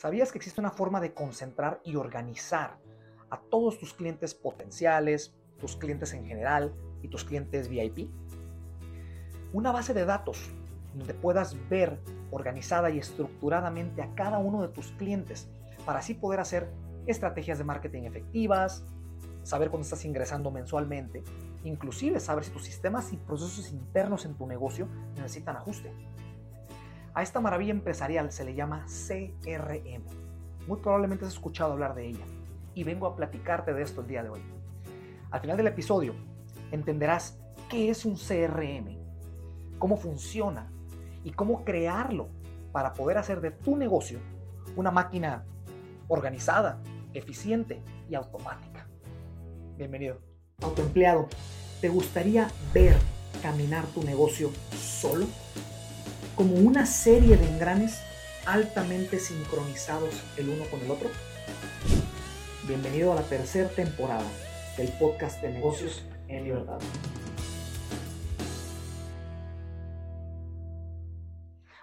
¿Sabías que existe una forma de concentrar y organizar a todos tus clientes potenciales, tus clientes en general y tus clientes VIP? Una base de datos donde puedas ver organizada y estructuradamente a cada uno de tus clientes para así poder hacer estrategias de marketing efectivas, saber cuándo estás ingresando mensualmente, inclusive saber si tus sistemas y procesos internos en tu negocio necesitan ajuste. A esta maravilla empresarial se le llama CRM. Muy probablemente has escuchado hablar de ella y vengo a platicarte de esto el día de hoy. Al final del episodio entenderás qué es un CRM, cómo funciona y cómo crearlo para poder hacer de tu negocio una máquina organizada, eficiente y automática. Bienvenido. Autoempleado, ¿te gustaría ver caminar tu negocio solo? Como una serie de engranes altamente sincronizados el uno con el otro. Bienvenido a la tercera temporada del podcast de negocios en libertad.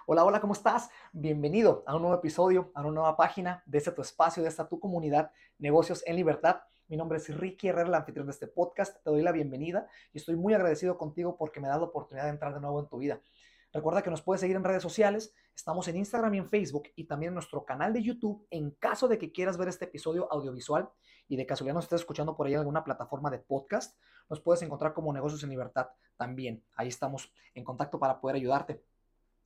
Hola, hola, ¿cómo estás? Bienvenido a un nuevo episodio, a una nueva página de este tu espacio, de esta tu comunidad, Negocios en Libertad. Mi nombre es Ricky Herrera, el anfitrión de este podcast. Te doy la bienvenida y estoy muy agradecido contigo porque me da la oportunidad de entrar de nuevo en tu vida. Recuerda que nos puedes seguir en redes sociales. Estamos en Instagram y en Facebook y también en nuestro canal de YouTube en caso de que quieras ver este episodio audiovisual y de casualidad nos estés escuchando por ahí en alguna plataforma de podcast. Nos puedes encontrar como Negocios en Libertad también. Ahí estamos en contacto para poder ayudarte.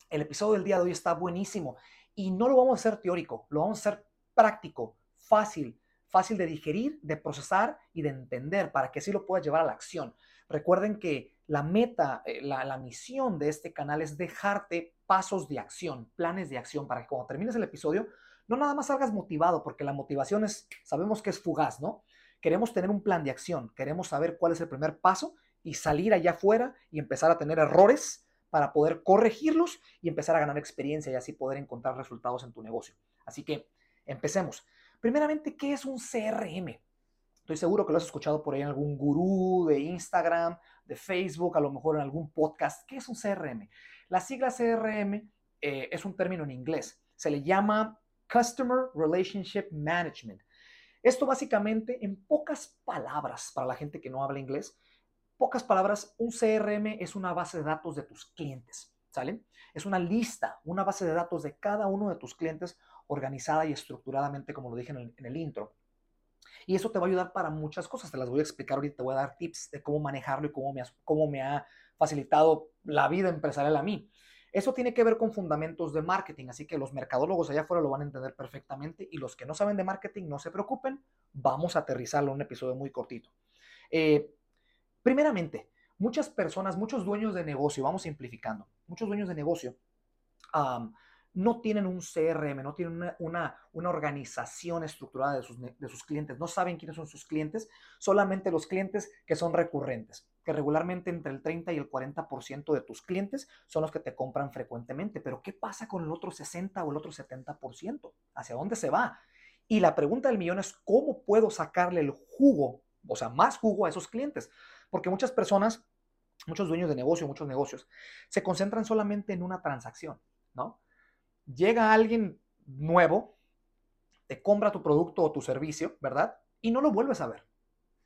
El episodio del día de hoy está buenísimo y no lo vamos a hacer teórico, lo vamos a hacer práctico, fácil, fácil de digerir, de procesar y de entender para que así lo puedas llevar a la acción. Recuerden que la meta, eh, la, misión de este canal es dejarte pasos de acción, planes de acción, para que cuando termines el episodio no nada más salgas motivado, porque la motivación es, sabemos que es fugaz, ¿no? Queremos tener un plan de acción, queremos saber cuál es el primer paso y salir allá afuera y empezar a tener errores para poder corregirlos y empezar a ganar experiencia y así poder encontrar resultados en tu negocio. Así que empecemos. Primeramente, ¿qué es un CRM? Estoy seguro que lo has escuchado por ahí en algún gurú de Instagram, de Facebook, a lo mejor en algún podcast. ¿Qué es un CRM? La sigla CRM eh, es un término en inglés. Se le llama Customer Relationship Management. Esto básicamente, en pocas palabras, para la gente que no habla inglés, pocas palabras, un CRM es una base de datos de tus clientes, ¿sale? Es una lista, una base de datos de cada uno de tus clientes organizada y estructuradamente, como lo dije en el, intro. Y eso te va a ayudar para muchas cosas. Te las voy a explicar ahorita. Te voy a dar tips de cómo manejarlo y cómo me, cómo me ha facilitado la vida empresarial a mí. Eso tiene que ver con fundamentos de marketing, así que los mercadólogos allá afuera lo van a entender perfectamente y los que no saben de marketing, no se preocupen, vamos a aterrizarlo en un episodio muy cortito. Eh, Primeramente, muchas personas, muchos dueños de negocio, vamos simplificando, muchos dueños de negocio no tienen un CRM, no tienen una, una, organización estructurada de sus, de sus, clientes, no saben quiénes son sus clientes, solamente los clientes que son recurrentes, que regularmente entre el 30 y el 40% de tus clientes son los que te compran frecuentemente. Pero ¿qué pasa con el otro 60 o el otro 70%? ¿Hacia dónde se va? Y la pregunta del millón es, ¿cómo puedo sacarle el jugo, o sea, más jugo a esos clientes? Porque muchas personas, muchos dueños de negocio, muchos negocios, se concentran solamente en una transacción, ¿no? Llega alguien nuevo, te compra tu producto o tu servicio, ¿verdad? Y no lo vuelves a ver.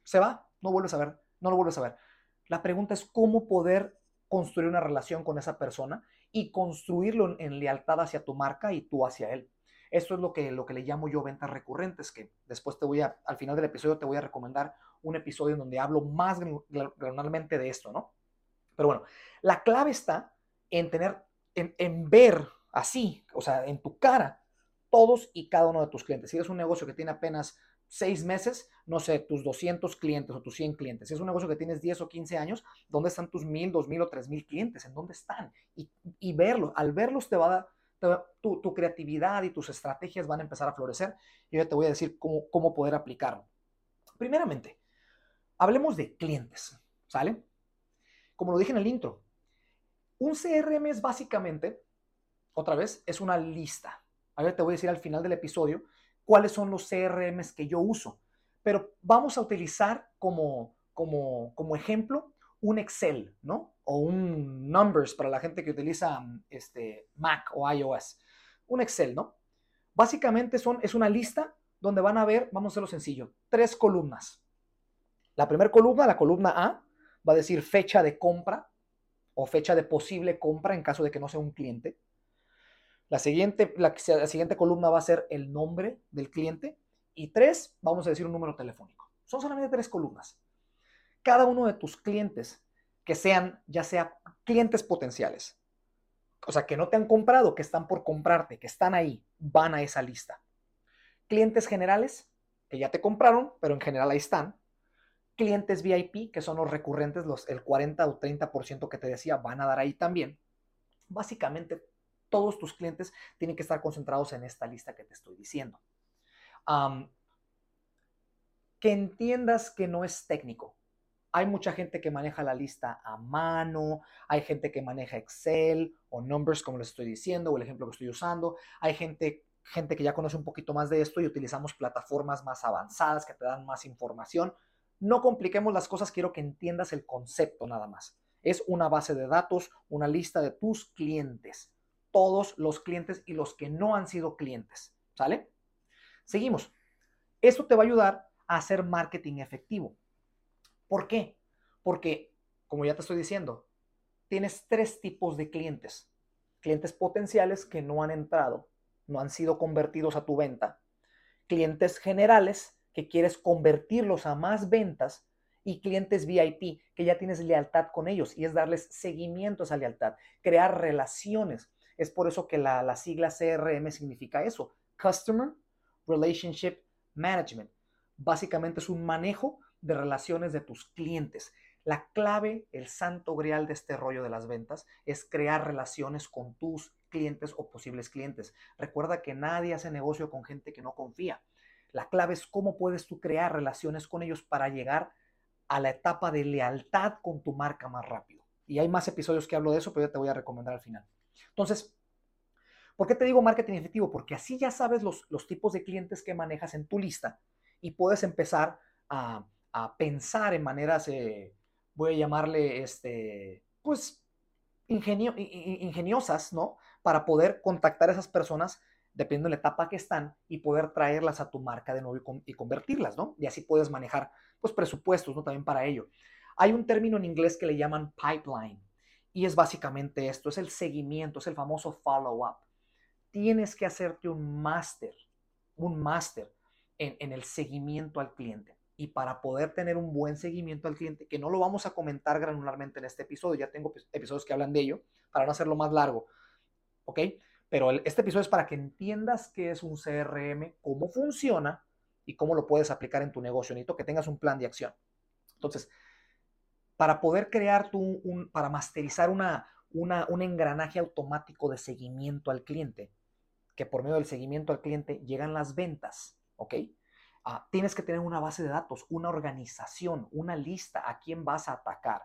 Se va, no vuelves a ver, no lo vuelves a ver. La pregunta es cómo poder construir una relación con esa persona y construirlo en lealtad hacia tu marca y tú hacia él. Esto es lo que, lo que le llamo yo ventas recurrentes, que después te voy a, al final del episodio te voy a recomendar un episodio en donde hablo más granularmente de esto, ¿no? Pero bueno, la clave está en tener, en, en ver así, o sea, en tu cara, todos y cada uno de tus clientes. Si eres un negocio que tiene apenas seis meses, no sé, tus 200 clientes o tus 100 clientes. Si es un negocio que tienes 10 o 15 años, ¿dónde están tus 1000, 2000 o 3000 clientes? ¿En dónde están? Y, y verlos, al verlos te va a dar tu, creatividad y tus estrategias van a empezar a florecer. Y yo te voy a decir cómo, cómo poder aplicarlo. Primeramente, hablemos de clientes, ¿sale? Como lo dije en el intro, un CRM es básicamente, otra vez, es una lista. Ahora te voy a decir al final del episodio cuáles son los CRMs que yo uso. Pero vamos a utilizar como, como, como ejemplo un Excel, ¿no? O un Numbers para la gente que utiliza este, Mac o iOS. Un Excel, ¿no? Básicamente son, es una lista donde van a ver, vamos a hacerlo sencillo, tres columnas. La primera columna, la columna A, va a decir fecha de compra o fecha de posible compra en caso de que no sea un cliente. La siguiente, la, siguiente columna va a ser el nombre del cliente. Y tres, vamos a decir un número telefónico. Son solamente tres columnas. Cada uno de tus clientes, que sean ya sea clientes potenciales, o sea, que no te han comprado, que están por comprarte, que están ahí, van a esa lista. Clientes generales, que ya te compraron, pero en general ahí están. Clientes VIP, que son los recurrentes, los, el 40 o 30% que te decía, van a dar ahí también. Básicamente, todos tus clientes tienen que estar concentrados en esta lista que te estoy diciendo. que entiendas que no es técnico. Hay mucha gente que maneja la lista a mano, hay gente que maneja Excel o Numbers, como les estoy diciendo, o el ejemplo que estoy usando. Hay gente, gente que ya conoce un poquito más de esto y utilizamos plataformas más avanzadas que te dan más información. No compliquemos las cosas, quiero que entiendas el concepto nada más. Es una base de datos, una lista de tus clientes todos los clientes y los que no han sido clientes. ¿Sale? Seguimos. Esto te va a ayudar a hacer marketing efectivo. ¿Por qué? Porque, como ya te estoy diciendo, tienes tres tipos de clientes. Clientes potenciales que no han entrado, no han sido convertidos a tu venta. Clientes generales que quieres convertirlos a más ventas y clientes VIP que ya tienes lealtad con ellos y es darles seguimiento a esa lealtad, crear relaciones. Es por eso que la, sigla CRM significa eso, Customer Relationship Management. Básicamente es un manejo de relaciones de tus clientes. La clave, el santo grial de este rollo de las ventas es crear relaciones con tus clientes o posibles clientes. Recuerda que nadie hace negocio con gente que no confía. La clave es cómo puedes tú crear relaciones con ellos para llegar a la etapa de lealtad con tu marca más rápido. Y hay más episodios que hablo de eso, pero ya te voy a recomendar al final. Entonces, ¿por qué te digo marketing efectivo? Porque así ya sabes los, tipos de clientes que manejas en tu lista y puedes empezar a, pensar en maneras, eh, voy a llamarle, este, pues, ingeniosas, ¿no? Para poder contactar a esas personas dependiendo de la etapa que están y poder traerlas a tu marca de nuevo y, convertirlas, ¿no? Y así puedes manejar, pues, presupuestos, ¿no? También para ello. Hay un término en inglés que le llaman pipeline. Y es básicamente esto, es el seguimiento, es el famoso follow-up. Tienes que hacerte un máster, un máster en, el seguimiento al cliente. Y para poder tener un buen seguimiento al cliente, que no lo vamos a comentar granularmente en este episodio, ya tengo episodios que hablan de ello, para no hacerlo más largo, ¿ok? Pero este episodio es para que entiendas qué es un CRM, cómo funciona y cómo lo puedes aplicar en tu negocio. Necesito que tengas un plan de acción. Entonces, para poder crear tu, un, para masterizar una, un engranaje automático de seguimiento al cliente, que por medio del seguimiento al cliente llegan las ventas, ¿ok? Ah, tienes que tener una base de datos, una organización, una lista a quién vas a atacar,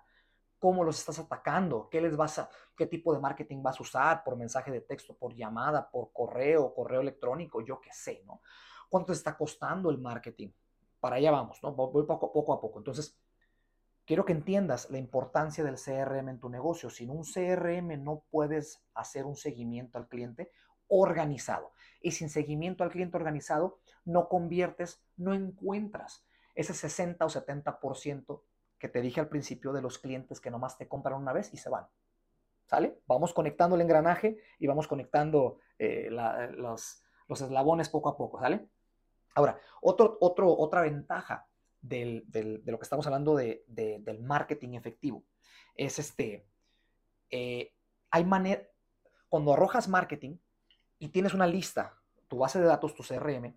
cómo los estás atacando, qué les vas a, qué tipo de marketing vas a usar, por mensaje de texto, por llamada, por correo, correo electrónico, yo qué sé, ¿no? ¿Cuánto te está costando el marketing? Para allá vamos, ¿no? Voy poco, poco a poco. Entonces, Quiero que entiendas la importancia del CRM en tu negocio. Sin un CRM no puedes hacer un seguimiento al cliente organizado. Y sin seguimiento al cliente organizado no conviertes, no encuentras ese 60 o 70% que te dije al principio de los clientes que nomás te compran una vez y se van. ¿Sale? Vamos conectando el engranaje y vamos conectando eh, los, los, eslabones poco a poco, ¿sale? Ahora, otro, otro, otra ventaja de lo que estamos hablando de, del marketing efectivo. Es este, eh, hay manera, cuando arrojas marketing y tienes una lista, tu base de datos, tu CRM,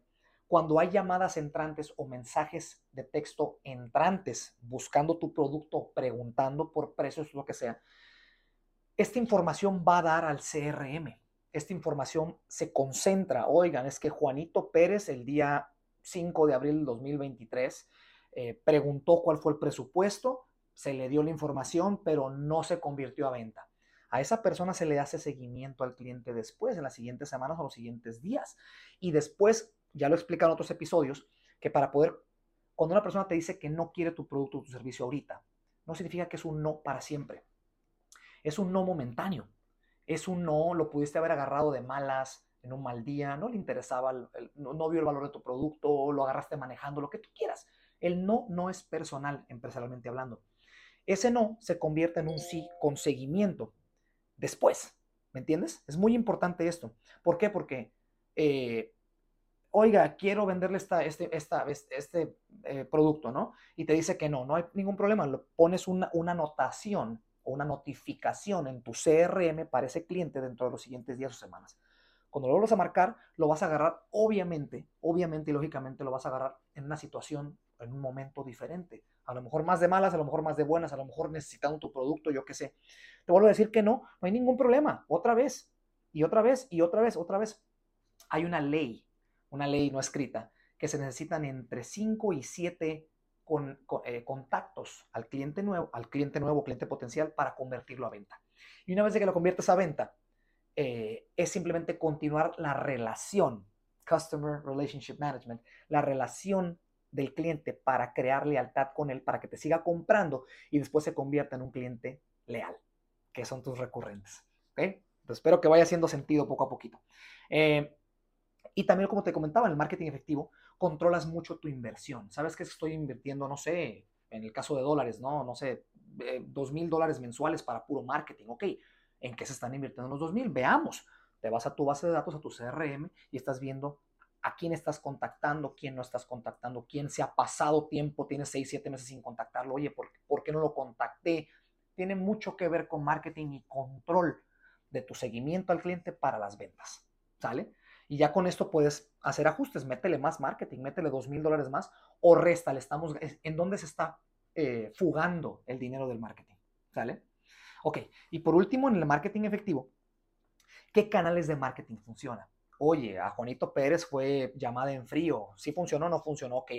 cuando hay llamadas entrantes o mensajes de texto entrantes buscando tu producto, preguntando por precios, lo que sea, esta información va a dar al CRM. Esta información se concentra. Oigan, es que Juanito Pérez el día 5 de abril del 2023 eh, preguntó cuál fue el presupuesto, se le dio la información, pero no se convirtió a venta. A esa persona se le hace seguimiento al cliente después, en las siguientes semanas o los siguientes días. Y después, ya lo explican otros episodios, que para poder, cuando una persona te dice que no quiere tu producto o tu servicio ahorita, no significa que es un no para siempre. Es un no momentáneo. Es un no, lo pudiste haber agarrado de malas, en un mal día, no le interesaba, no, vio el valor de tu producto, lo agarraste manejando, lo que tú quieras. El no no es personal, empresarialmente hablando. Ese no se convierte en un sí con seguimiento después. ¿Me entiendes? Es muy importante esto. ¿Por qué? Porque, eh, oiga, quiero venderle esta, este, esta, este eh, producto, ¿no? Y te dice que no, no hay ningún problema. Pones una, una anotación o una notificación en tu CRM para ese cliente dentro de los siguientes días o semanas. Cuando lo vuelvas a marcar, lo vas a agarrar, obviamente, obviamente y lógicamente lo vas a agarrar en una situación, en un momento diferente. A lo mejor más de malas, a lo mejor más de buenas, a lo mejor necesitando tu producto, yo qué sé. Te vuelvo a decir que no, no hay ningún problema. Otra vez, y otra vez, y otra vez, otra vez. Hay una ley, una ley no escrita, que se necesitan entre 5 y 7 con, eh, contactos al cliente nuevo, al cliente nuevo, cliente potencial, para convertirlo a venta. Y una vez que lo conviertes a venta, eh, es simplemente continuar la relación, Customer Relationship Management, la relación del cliente para crear lealtad con él, para que te siga comprando y después se convierta en un cliente leal, que son tus recurrentes. ¿okay? espero que vaya haciendo sentido poco a poquito. Eh, y también, como te comentaba, en el marketing efectivo, controlas mucho tu inversión. Sabes que estoy invirtiendo, no sé, en el caso de dólares, no, no sé, eh, dos mil dólares mensuales para puro marketing. Ok, en qué se están invirtiendo los 2000. Veamos, te vas a tu base de datos, a tu CRM y estás viendo a quién estás contactando, quién no estás contactando, quién se ha pasado tiempo, tienes 6, 7 meses sin contactarlo, oye, ¿por, ¿por qué no lo contacté? Tiene mucho que ver con marketing y control de tu seguimiento al cliente para las ventas, ¿sale? Y ya con esto puedes hacer ajustes, métele más marketing, métele dos mil dólares más o resta, le estamos, en dónde se está eh, fugando el dinero del marketing, ¿sale? Ok, y por último, en el marketing efectivo, ¿qué canales de marketing funcionan? Oye, a Juanito Pérez fue llamada en frío. ¿Sí funcionó o no funcionó? Ok,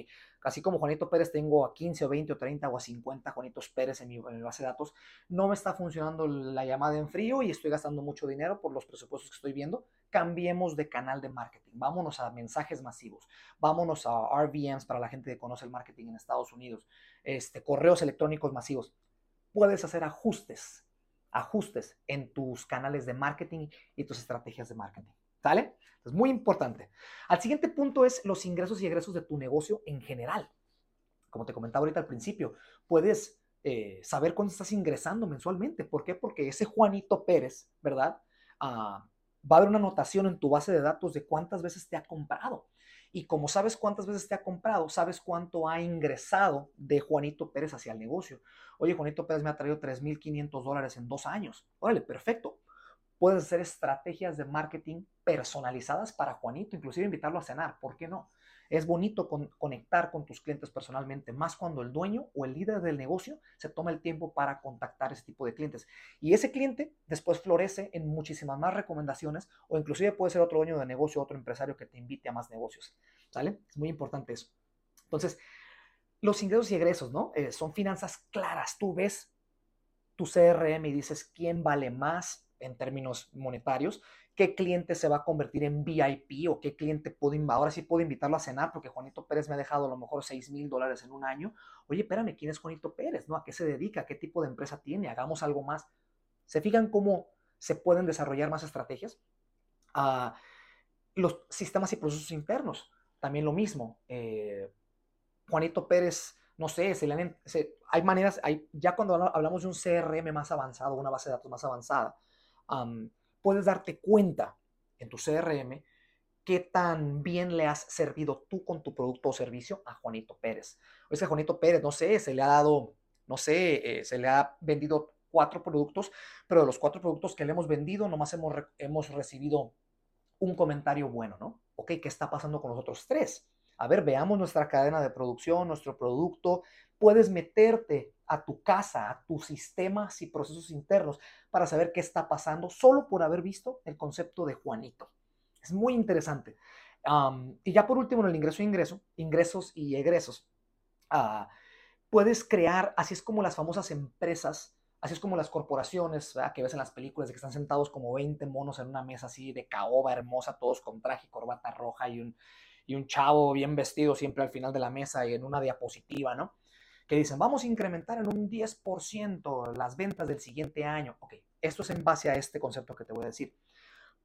así como Juanito Pérez tengo a 15 o 20 o 30 o a 50 Juanitos Pérez en mi, en mi, base de datos, no me está funcionando la llamada en frío y estoy gastando mucho dinero por los presupuestos que estoy viendo. Cambiemos de canal de marketing. Vámonos a mensajes masivos. Vámonos a RVMs para la gente que conoce el marketing en Estados Unidos. Este, correos electrónicos masivos. Puedes hacer ajustes ajustes en tus canales de marketing y tus estrategias de marketing. Es muy importante. Al siguiente punto es los ingresos y egresos de tu negocio en general. Como te comentaba ahorita al principio, puedes eh, saber cuánto estás ingresando mensualmente. ¿Por qué? Porque ese Juanito Pérez, ¿verdad? Ah, va a haber una anotación en tu base de datos de cuántas veces te ha comprado. Y como sabes cuántas veces te ha comprado, sabes cuánto ha ingresado de Juanito Pérez hacia el negocio. Oye, Juanito Pérez me ha traído 3.500 dólares en dos años. Órale, perfecto. Puedes hacer estrategias de marketing personalizadas para Juanito, inclusive invitarlo a cenar. ¿Por qué no? Es bonito conectar con tus clientes personalmente, más cuando el dueño o el líder del negocio se toma el tiempo para contactar ese tipo de clientes. Y ese cliente después florece en muchísimas más recomendaciones o inclusive puede ser otro dueño de negocio, otro empresario que te invite a más negocios. ¿Sale? Es muy importante eso. Entonces, los ingresos y egresos, ¿no? Eh, son finanzas claras. Tú ves tu CRM y dices quién vale más en términos monetarios qué cliente se va a convertir en VIP o qué cliente puedo, ahora sí puedo invitarlo a cenar porque Juanito Pérez me ha dejado a lo mejor 6 mil dólares en un año. Oye, espérame, ¿quién es Juanito Pérez? ¿No? ¿A qué se dedica? ¿Qué tipo de empresa tiene? Hagamos algo más. ¿Se fijan cómo se pueden desarrollar más estrategias? Ah, los sistemas y procesos internos, también lo mismo. Eh, Juanito Pérez, no sé, se le hay maneras, hay, ya cuando hablamos de un CRM más avanzado, una base de datos más avanzada, puedes darte cuenta en tu CRM qué tan bien le has servido tú con tu producto o servicio a Juanito Pérez. O ese Juanito Pérez, no sé, se le ha dado, no sé, eh, se le ha vendido cuatro productos, pero de los cuatro productos que le hemos vendido, nomás hemos, hemos recibido un comentario bueno, ¿no? Ok, ¿qué está pasando con los otros tres? A ver, veamos nuestra cadena de producción, nuestro producto. Puedes meterte a tu casa, a tus sistemas y procesos internos para saber qué está pasando solo por haber visto el concepto de Juanito. Es muy interesante. y ya por último, en el ingreso e ingreso, ingresos y egresos, ah, puedes crear, así es como las famosas empresas, así es como las corporaciones que ves en las películas de que están sentados como 20 monos en una mesa así de caoba hermosa, todos con traje, corbata roja y un, y un chavo bien vestido siempre al final de la mesa y en una diapositiva, ¿no? Que dicen, vamos a incrementar en un 10% las ventas del siguiente año. Ok, esto es en base a este concepto que te voy a decir.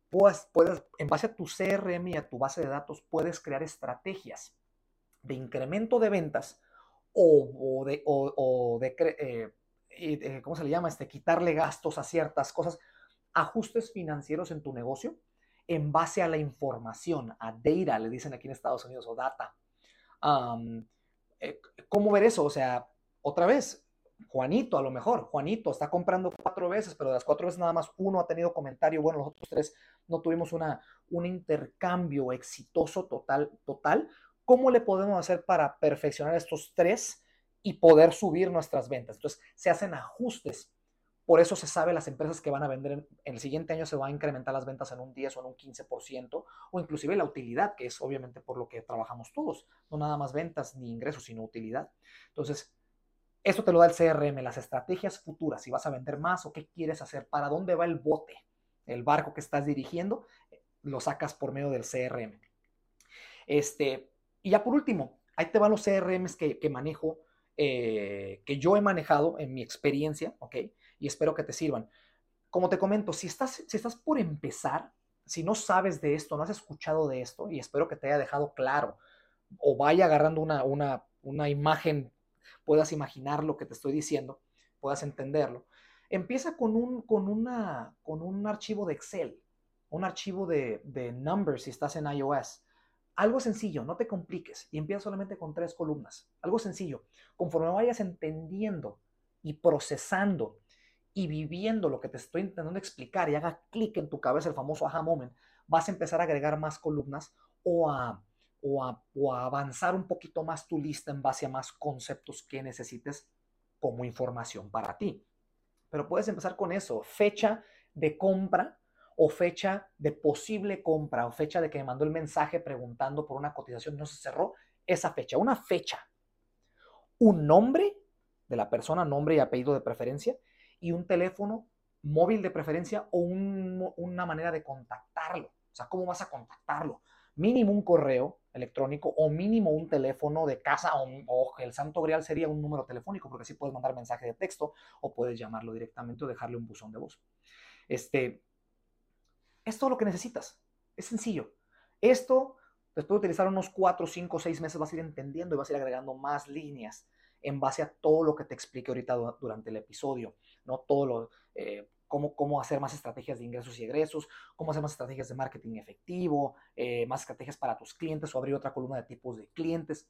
puedes, puedes, en base a tu CRM y a tu base de datos, puedes crear estrategias de incremento de ventas o, de, o, de eh, eh, ¿cómo se le llama? Este, quitarle gastos a ciertas cosas, ajustes financieros en tu negocio en base a la información, a data, le dicen aquí en Estados Unidos, o data. Eh, ¿Cómo ver eso? O sea, otra vez, Juanito, a lo mejor, Juanito está comprando cuatro veces, pero de las cuatro veces nada más uno ha tenido comentario, bueno, los otros tres no tuvimos una, un intercambio exitoso total, total. ¿Cómo le podemos hacer para perfeccionar estos tres y poder subir nuestras ventas? Entonces, se hacen ajustes. Por eso se sabe las empresas que van a vender en, el siguiente año se va a incrementar las ventas en un 10 o en un 15%, o inclusive la utilidad, que es obviamente por lo que trabajamos todos, no nada más ventas ni ingresos, sino utilidad. Entonces, eso te lo da el CRM, las estrategias futuras, si vas a vender más o qué quieres hacer, para dónde va el bote, el barco que estás dirigiendo, lo sacas por medio del CRM. Este, y ya por último, ahí te van los CRMs que, manejo, eh, que yo he manejado en mi experiencia, ¿ok? Y espero que te sirvan. Como te comento, si estás, si estás por empezar, si no sabes de esto, no has escuchado de esto, y espero que te haya dejado claro, o vaya agarrando una, una, una imagen puedas imaginar lo que te estoy diciendo, puedas entenderlo. Empieza con un, con una, con un archivo de Excel, un archivo de, de numbers si estás en iOS. Algo sencillo, no te compliques y empieza solamente con tres columnas. Algo sencillo. Conforme vayas entendiendo y procesando y viviendo lo que te estoy intentando explicar y haga clic en tu cabeza el famoso aha moment, vas a empezar a agregar más columnas o a o a, avanzar un poquito más tu lista en base a más conceptos que necesites como información para ti. Pero puedes empezar con eso, fecha de compra o fecha de posible compra o fecha de que me mandó el mensaje preguntando por una cotización no se cerró, esa fecha, una fecha, un nombre de la persona, nombre y apellido de preferencia y un teléfono móvil de preferencia o una manera de contactarlo. O sea, ¿cómo vas a contactarlo? Mínimo un correo, electrónico o mínimo un teléfono de casa o, el santo grial sería un número telefónico porque así puedes mandar mensaje de texto o puedes llamarlo directamente o dejarle un buzón de voz. Este, es todo lo que necesitas. Es sencillo. Esto, después de utilizar unos 4, 5, 6 meses, vas a ir entendiendo y vas a ir agregando más líneas en base a todo lo que te expliqué ahorita durante el episodio, ¿no? Todo lo, eh, cómo, hacer más estrategias de ingresos y egresos, cómo hacer más estrategias de marketing efectivo, eh, más estrategias para tus clientes o abrir otra columna de tipos de clientes.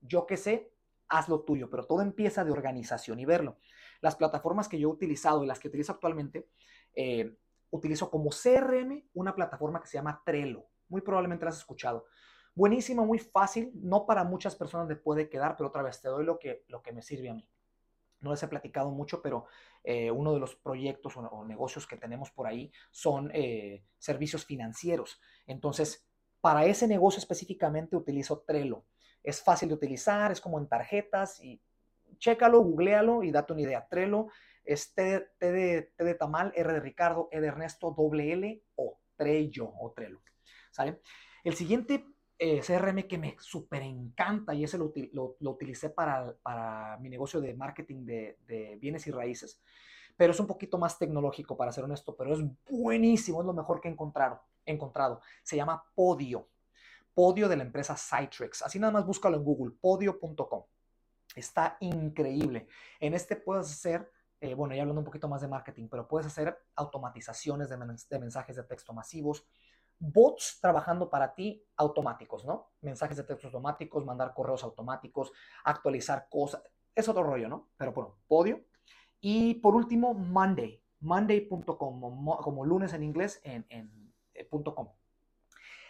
Yo qué sé, haz lo tuyo, pero todo empieza de organización y verlo. Las plataformas que yo he utilizado y las que utilizo actualmente, eh, utilizo como CRM una plataforma que se llama Trello. Muy probablemente la has escuchado. Buenísima, muy fácil, no para muchas personas le puede quedar, pero otra vez te doy lo que, lo que me sirve a mí no les he platicado mucho, pero eh, uno de los proyectos o, negocios que tenemos por ahí son eh, servicios financieros. Entonces, para ese negocio específicamente utilizo Trello. Es fácil de utilizar, es como en tarjetas y chécalo, googlealo y date una idea. Trello es T, de, T de tamal, R de Ricardo, E de Ernesto, doble L o Trello o Trello. ¿Sale? El siguiente eh, CRM que me súper encanta y ese lo, utilicé para, para, mi negocio de marketing de, bienes y raíces. Pero es un poquito más tecnológico, para ser honesto, pero es buenísimo, es lo mejor que he encontrado. encontrado. Se llama Podio. Podio de la empresa Citrix. Así nada más búscalo en Google, podio.com. Está increíble. En este puedes hacer, eh, bueno, ya hablando un poquito más de marketing, pero puedes hacer automatizaciones de, de mensajes de texto masivos, bots trabajando para ti automáticos, ¿no? Mensajes de texto automáticos, mandar correos automáticos, actualizar cosas. Es otro rollo, ¿no? Pero bueno, podio. Y por último, Monday. Monday.com, como, lunes en inglés, en, en eh, .com.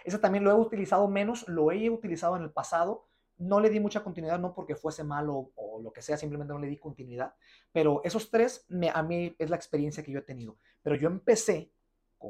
Ese también lo he utilizado menos, lo he utilizado en el pasado. No le di mucha continuidad, no porque fuese malo o lo que sea, simplemente no le di continuidad. Pero esos tres, me, a mí es la experiencia que yo he tenido. Pero yo empecé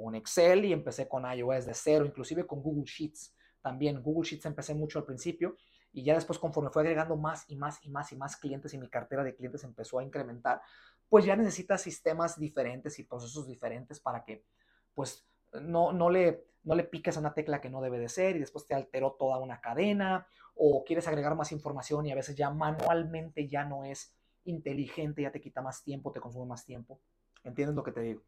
con Excel y empecé con iOS de cero, inclusive con Google Sheets. También Google Sheets empecé mucho al principio y ya después conforme fue agregando más y más y más y más clientes y mi cartera de clientes empezó a incrementar, pues ya necesitas sistemas diferentes y procesos diferentes para que pues no, no, le, no le piques a una tecla que no debe de ser y después te alteró toda una cadena o quieres agregar más información y a veces ya manualmente ya no es inteligente, ya te quita más tiempo, te consume más tiempo. ¿Entiendes lo que te digo?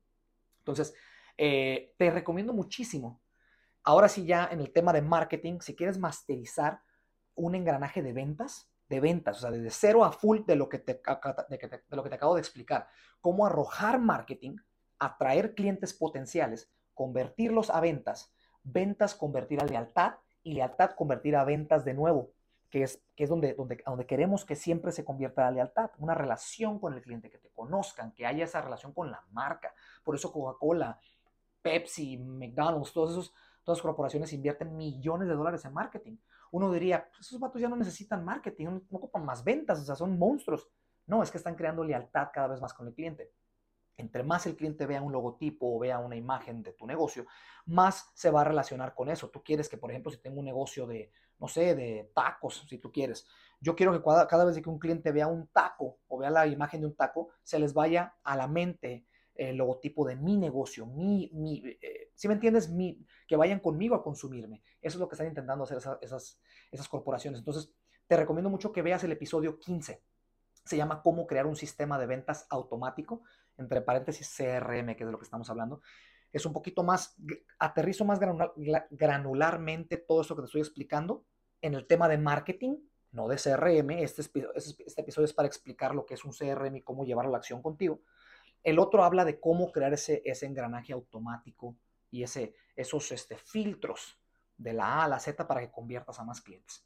Entonces, Eh, te recomiendo muchísimo. Ahora sí, ya en el tema de marketing, si quieres masterizar un engranaje de ventas, de ventas, o sea, desde cero a full de lo que te, de lo que te acabo de explicar, cómo arrojar marketing, atraer clientes potenciales, convertirlos a ventas, ventas convertir a lealtad y lealtad convertir a ventas de nuevo, que es, que es donde, donde, donde queremos que siempre se convierta la lealtad, una relación con el cliente, que te conozcan, que haya esa relación con la marca. Por eso Coca-Cola, Pepsi, McDonald's, todas las corporaciones invierten millones de dólares en marketing. Uno diría, pues esos vatos ya no necesitan marketing, no ocupan más ventas, o sea, son monstruos. No, es que están creando lealtad cada vez más con el cliente. Entre más el cliente vea un logotipo o vea una imagen de tu negocio, más se va a relacionar con eso. Tú quieres que, por ejemplo, si tengo un negocio de, no sé, de tacos, si tú quieres, yo quiero que cada, vez que un cliente vea un taco o vea la imagen de un taco, se les vaya a la mente el logotipo de mi negocio, mi, mi eh, si me entiendes, mi, que vayan conmigo a consumirme. Eso es lo que están intentando hacer esas, esas corporaciones. Entonces, te recomiendo mucho que veas el episodio 15. Se llama Cómo crear un sistema de ventas automático entre paréntesis CRM, que es de lo que estamos hablando, es un poquito más, aterrizo más granularmente todo esto que te estoy explicando en el tema de marketing, no de CRM. Este, este episodio es para explicar lo que es un CRM y cómo llevarlo a la acción contigo. El otro habla de cómo crear ese, engranaje automático y ese, esos este, filtros de la A a la Z para que conviertas a más clientes.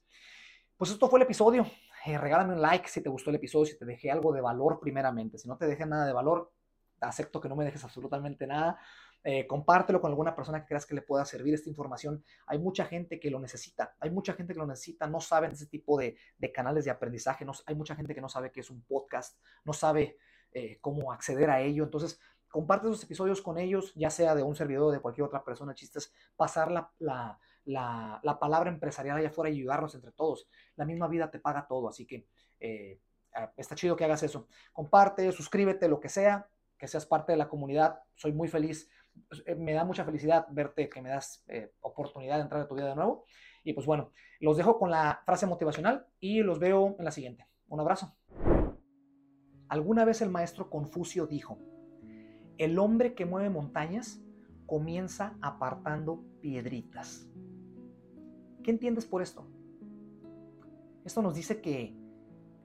Pues esto fue el episodio. Eh, regálame un like si te gustó el episodio, si te dejé algo de valor primeramente. Si no te dejé nada de valor, acepto que no me dejes absolutamente nada. Eh, compártelo con alguna persona que creas que le pueda servir esta información. Hay mucha gente que lo necesita, hay mucha gente que lo necesita, no saben ese tipo de, canales de aprendizaje, no, hay mucha gente que no sabe qué es un podcast, no sabe eh, cómo acceder a ello. Entonces, comparte esos episodios con ellos, ya sea de un servidor o de cualquier otra persona. El chiste es pasar la, la, palabra empresarial allá afuera y ayudarnos entre todos. La misma vida te paga todo, así que eh, ah, está chido que hagas eso. Comparte, suscríbete, lo que sea que seas parte de la comunidad. Soy muy feliz. Pues, eh, me da mucha felicidad verte que me das eh, oportunidad de entrar a tu vida de nuevo. Y pues bueno, los dejo con la frase motivacional y los veo en la siguiente. Un abrazo. Alguna vez el maestro Confucio dijo, el hombre que mueve montañas comienza apartando piedritas. ¿Qué entiendes por esto? Esto nos dice que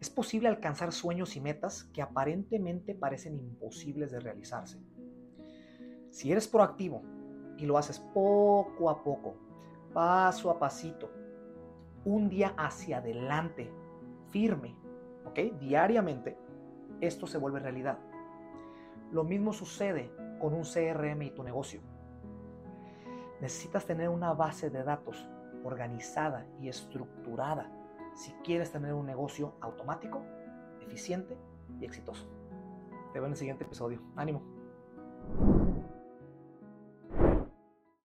es posible alcanzar sueños y metas que aparentemente parecen imposibles de realizarse. Si eres proactivo y lo haces poco a poco, paso a pasito, un día hacia adelante, firme, ¿ok? Diariamente, esto se vuelve realidad. Lo mismo sucede con un CRM y tu negocio. Necesitas tener una base de datos organizada y estructurada si quieres tener un negocio automático, eficiente y exitoso. Te veo en el siguiente episodio. Ánimo.